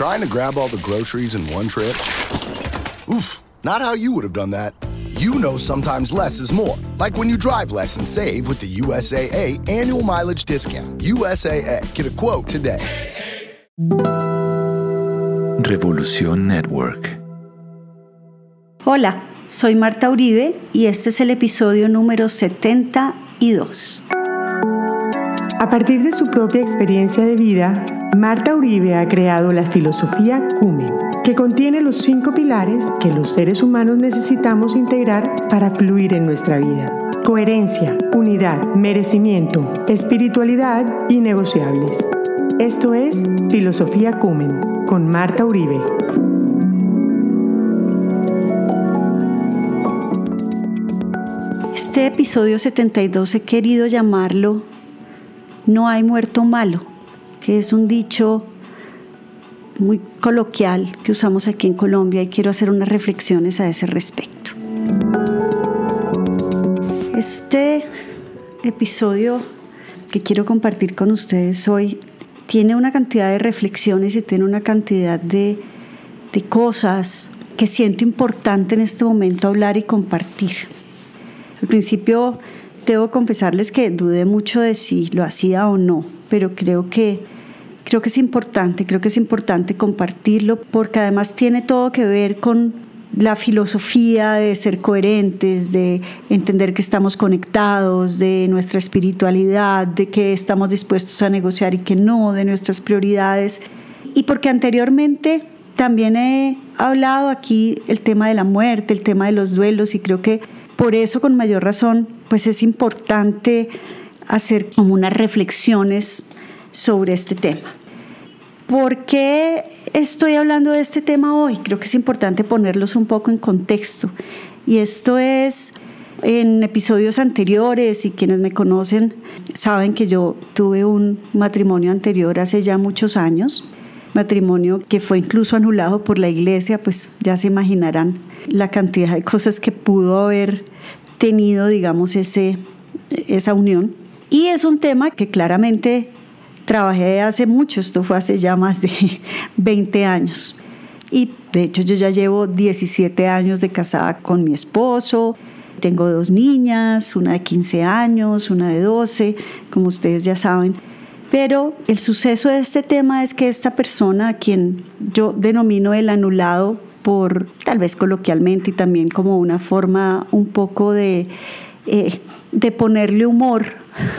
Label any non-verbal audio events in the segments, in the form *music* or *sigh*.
Trying to grab all the groceries in one trip? Oof, not how you would have done that. You know sometimes less is more. Like when you drive less and save with the USAA annual mileage discount. USAA, get a quote today. Revolución Network. Hola, soy Marta Uribe y este es el episodio número 72. A partir de su propia experiencia de vida, Marta Uribe ha creado la filosofía Cumen, que contiene los cinco pilares que los seres humanos necesitamos integrar para fluir en nuestra vida. Coherencia, unidad, merecimiento, espiritualidad y negociables. Esto es Filosofía Cumen con Marta Uribe. Este episodio 72 he querido llamarlo No hay muerto malo, es un dicho muy coloquial que usamos aquí en Colombia y quiero hacer unas reflexiones a ese respecto. Este episodio que quiero compartir con ustedes hoy tiene una cantidad de reflexiones y tiene una cantidad de cosas que siento importante en este momento hablar y compartir. Al principio debo confesarles que dudé mucho de si lo hacía o no, pero creo que creo que es importante, creo que es importante compartirlo porque además tiene todo que ver con la filosofía de ser coherentes, de entender que estamos conectados, de nuestra espiritualidad, de que estamos dispuestos a negociar y que no, de nuestras prioridades. Y porque anteriormente también he hablado aquí el tema de la muerte, el tema de los duelos y creo que por eso, con mayor razón, pues es importante hacer como unas reflexiones sobre este tema. ¿Por qué estoy hablando de este tema hoy? Creo que es importante ponerlos un poco en contexto. Y esto es en episodios anteriores y quienes me conocen saben que yo tuve un matrimonio anterior hace ya muchos años, matrimonio que fue incluso anulado por la iglesia, pues ya se imaginarán la cantidad de cosas que pudo haber tenido, digamos, ese, esa unión. Y es un tema que claramente trabajé hace mucho, esto fue hace ya más de *laughs* 20 años. Y de hecho yo ya llevo 17 años de casada con mi esposo, tengo dos niñas, una de 15 años, una de 12, como ustedes ya saben. Pero el suceso de este tema es que esta persona, a quien yo denomino el anulado por tal vez coloquialmente y también como una forma un poco de, eh, de ponerle humor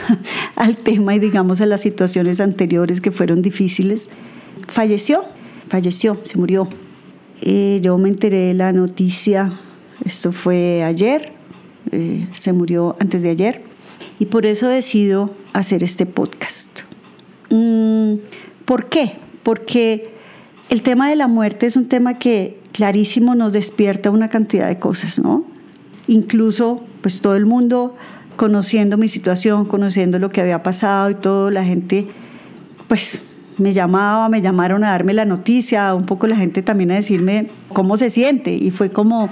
*laughs* al tema y digamos a las situaciones anteriores que fueron difíciles, falleció, falleció, se murió. Eh, yo me enteré de la noticia, esto fue ayer, eh, se murió antes de ayer, y por eso decido hacer este podcast. Mm, ¿Por qué? Porque el tema de la muerte es un tema que clarísimo nos despierta una cantidad de cosas, ¿no? Incluso, pues todo el mundo conociendo mi situación, conociendo lo que había pasado y todo, la gente, pues me llamaba, me llamaron a darme la noticia, un poco la gente también a decirme cómo se siente y fue como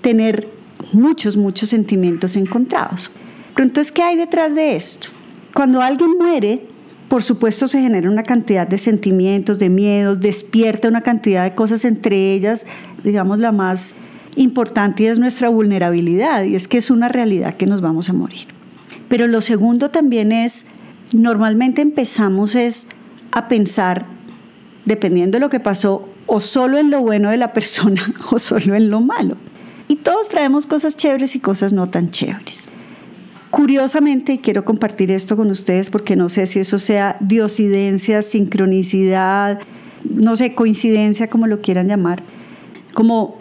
tener muchos, muchos sentimientos encontrados. Pero entonces, ¿qué hay detrás de esto? Cuando alguien muere, por supuesto se genera una cantidad de sentimientos, de miedos, despierta una cantidad de cosas, entre ellas, digamos, la más importante es nuestra vulnerabilidad, y es que es una realidad que nos vamos a morir. Pero lo segundo también es, normalmente empezamos es a pensar, dependiendo de lo que pasó, o solo en lo bueno de la *laughs* persona o solo en lo malo. Y todos traemos cosas chéveres y cosas no tan chéveres. Curiosamente, y quiero compartir esto con ustedes porque no sé si eso sea diosidencia, sincronicidad, no sé, coincidencia, como lo quieran llamar. Como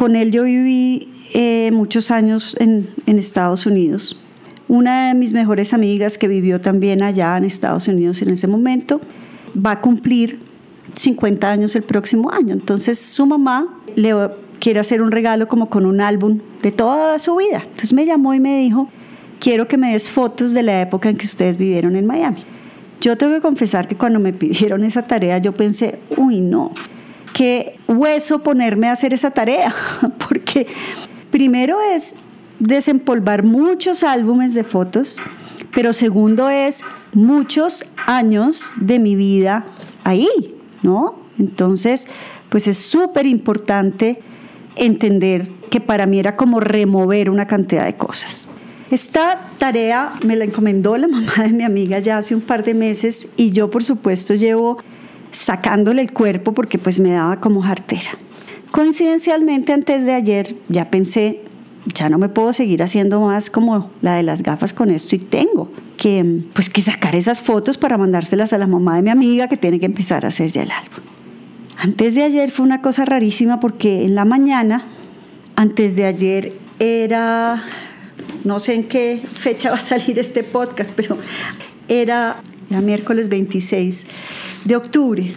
con él yo viví eh, muchos años en, en Estados Unidos. Una de mis mejores amigas que vivió también allá en Estados Unidos en ese momento va a cumplir 50 años el próximo año. Entonces su mamá le quiere hacer un regalo como con un álbum de toda su vida. Entonces me llamó y me dijo, quiero que me des fotos de la época en que ustedes vivieron en Miami. Yo tengo que confesar que cuando me pidieron esa tarea yo pensé, uy, no, qué hueso ponerme a hacer esa tarea, *laughs* porque primero es desempolvar muchos álbumes de fotos, pero segundo es muchos años de mi vida ahí, ¿no? Entonces, pues es súper importante entender que para mí era como remover una cantidad de cosas. Esta tarea me la encomendó la *laughs* mamá de mi amiga ya hace un par de meses y yo por supuesto llevo sacándole el cuerpo porque pues me daba como jartera. Coincidencialmente antes de ayer ya pensé, ya no me puedo seguir haciendo más como la de las gafas con esto y tengo que pues que sacar esas fotos para mandárselas a la mamá de mi amiga que tiene que empezar a hacer ya el álbum. Antes de ayer fue una cosa rarísima porque en la mañana, antes de ayer era no sé en qué fecha va a salir este podcast, pero era, era miércoles 26 de octubre.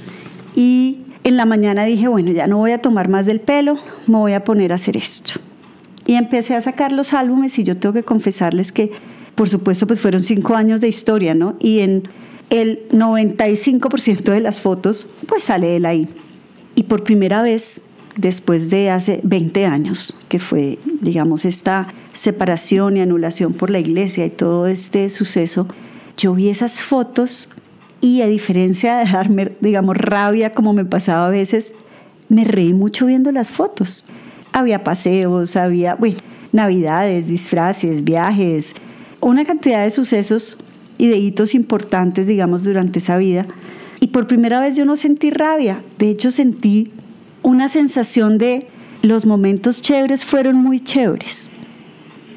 Y en la mañana dije, bueno, ya no voy a tomar más del pelo, me voy a poner a hacer esto. Y empecé a sacar los álbumes y yo tengo que confesarles que, por supuesto, pues fueron cinco años de historia, ¿no? Y en el 95% de las fotos, pues sale él ahí. Y por primera vez después de hace 20 años, que fue, digamos, esta separación y anulación por la iglesia y todo este suceso, yo vi esas fotos y a diferencia de darme, digamos, rabia como me pasaba a veces, me reí mucho viendo las fotos. Había paseos, había, bueno, navidades, disfraces, viajes, una cantidad de sucesos y de hitos importantes, digamos, durante esa vida. Y por primera vez yo no sentí rabia, de hecho sentí una sensación de los momentos chéveres fueron muy chéveres.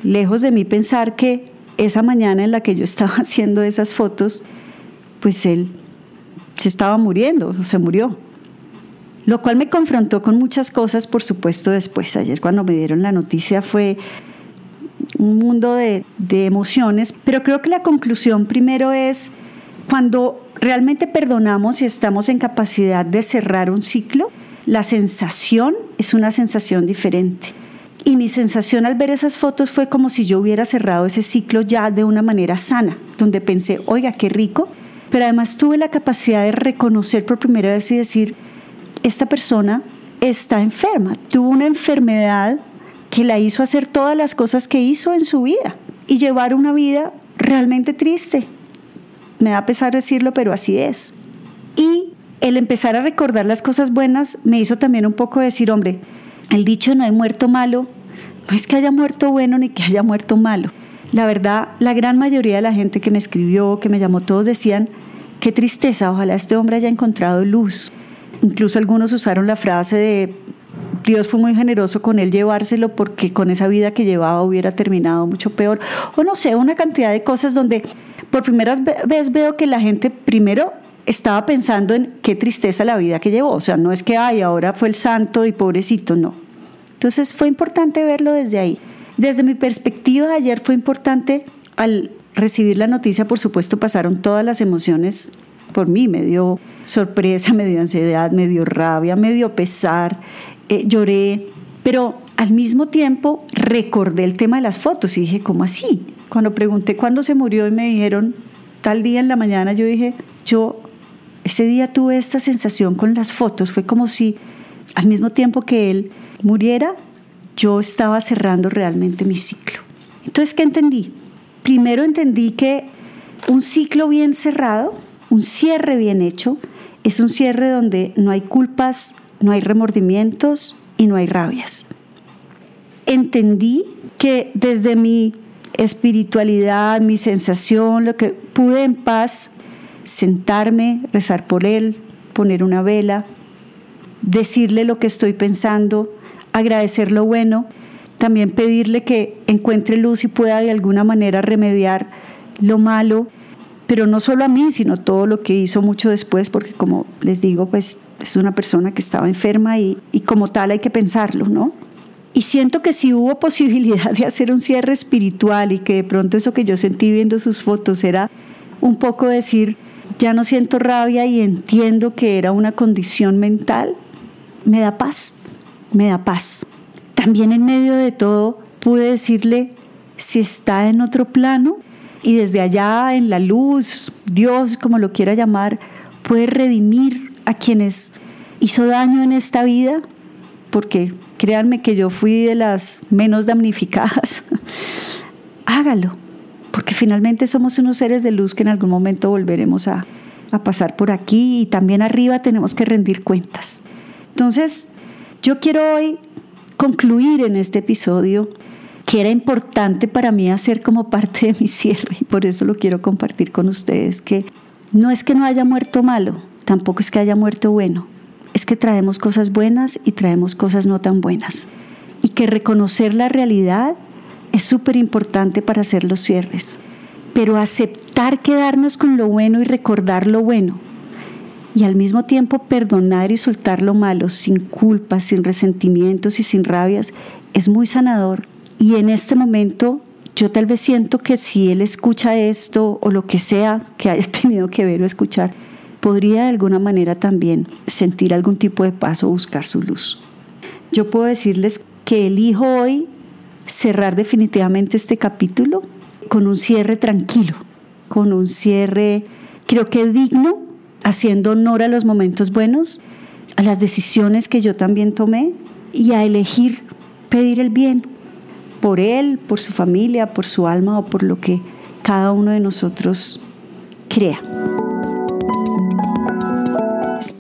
Lejos de mí pensar que esa mañana en la que yo estaba *laughs* haciendo esas fotos, pues él se estaba muriendo, se murió. Lo cual me confrontó con muchas cosas, por supuesto, después. Ayer cuando me dieron la noticia fue un mundo de, de emociones, pero creo que la conclusión primero es cuando realmente perdonamos y estamos en capacidad de cerrar un ciclo, la sensación es una sensación diferente. Y mi sensación al ver esas fotos fue como si yo hubiera cerrado ese ciclo ya de una manera sana, donde pensé, oiga, qué rico, pero además tuve la capacidad de reconocer por primera vez y decir, esta persona está enferma, tuvo una enfermedad que la hizo hacer todas las cosas que hizo en su vida y llevar una vida realmente triste. Me da pesar decirlo, pero así es. Y el empezar a recordar las cosas buenas me hizo también un poco decir, hombre, el dicho no hay muerto malo, no es que haya muerto bueno ni que haya muerto malo. La verdad, la gran mayoría de la gente que me escribió, que me llamó, todos decían, qué tristeza, ojalá este hombre haya encontrado luz. Incluso algunos usaron la frase de, Dios fue muy generoso con él llevárselo porque con esa vida que llevaba hubiera terminado mucho peor. O no sé, una cantidad de cosas donde por primera vez veo que la gente primero estaba pensando en qué tristeza la vida que llevó. O sea, no es que, ay, ahora fue el santo y pobrecito, no. Entonces fue importante verlo desde ahí. Desde mi perspectiva, ayer fue importante, al recibir la noticia, por supuesto, pasaron todas las emociones por mí. Me dio sorpresa, *laughs* me dio ansiedad, me dio rabia, me dio pesar, eh, lloré. Pero al mismo tiempo recordé el tema de las fotos y dije, ¿cómo así? Cuando pregunté cuándo se murió y me dijeron tal día en la mañana, yo dije, yo ese día tuve esta sensación con las fotos, fue como si al mismo tiempo que él muriera, yo estaba cerrando realmente mi ciclo. Entonces, ¿qué entendí? Primero entendí que un ciclo bien cerrado, un cierre bien hecho, es un cierre donde no hay culpas, no hay remordimientos y no hay rabias. Entendí que desde mi espiritualidad, mi sensación, lo que pude en paz sentarme, rezar por él, poner una vela, decirle lo que estoy pensando, agradecer lo bueno, también pedirle que encuentre luz y pueda de alguna manera remediar lo malo, pero no solo a mí, sino todo lo que hizo mucho después, porque como les digo, pues es una persona que estaba enferma y, y como tal hay que pensarlo, ¿no? Y siento que si hubo posibilidad de hacer un cierre espiritual y que de pronto eso que yo sentí viendo sus fotos era un poco decir, ya no siento rabia y entiendo que era una condición mental, me da paz, me da paz. También en medio de todo pude decirle, si está en otro plano y desde allá en la luz, Dios, como lo quiera llamar, puede redimir a quienes hizo daño en esta vida, porque créanme que yo fui de las menos damnificadas, *laughs* hágalo porque finalmente somos unos seres de luz que en algún momento volveremos a, a pasar por aquí y también arriba tenemos que rendir cuentas. Entonces, yo quiero hoy concluir en este episodio que era importante para mí hacer como parte de mi cierre y por eso lo quiero compartir con ustedes, que no es que no haya muerto malo, tampoco es que haya muerto bueno, es que traemos cosas buenas y traemos cosas no tan buenas. Y que reconocer la realidad es súper importante para hacer los cierres. Pero aceptar quedarnos con lo bueno y recordar lo bueno. Y al mismo tiempo perdonar y soltar lo malo sin culpas, sin resentimientos y sin rabias es muy sanador. Y en este momento yo tal vez siento que si él escucha esto o lo que sea que haya *laughs* tenido que ver o escuchar, podría de alguna manera también sentir algún tipo de paz o buscar su luz. Yo puedo decirles que elijo hoy cerrar definitivamente este capítulo con un cierre tranquilo, con un cierre creo que digno, haciendo honor a los momentos buenos, a las decisiones que yo también tomé y a elegir pedir el bien por él, por su familia, por su alma o por lo que cada uno de nosotros crea.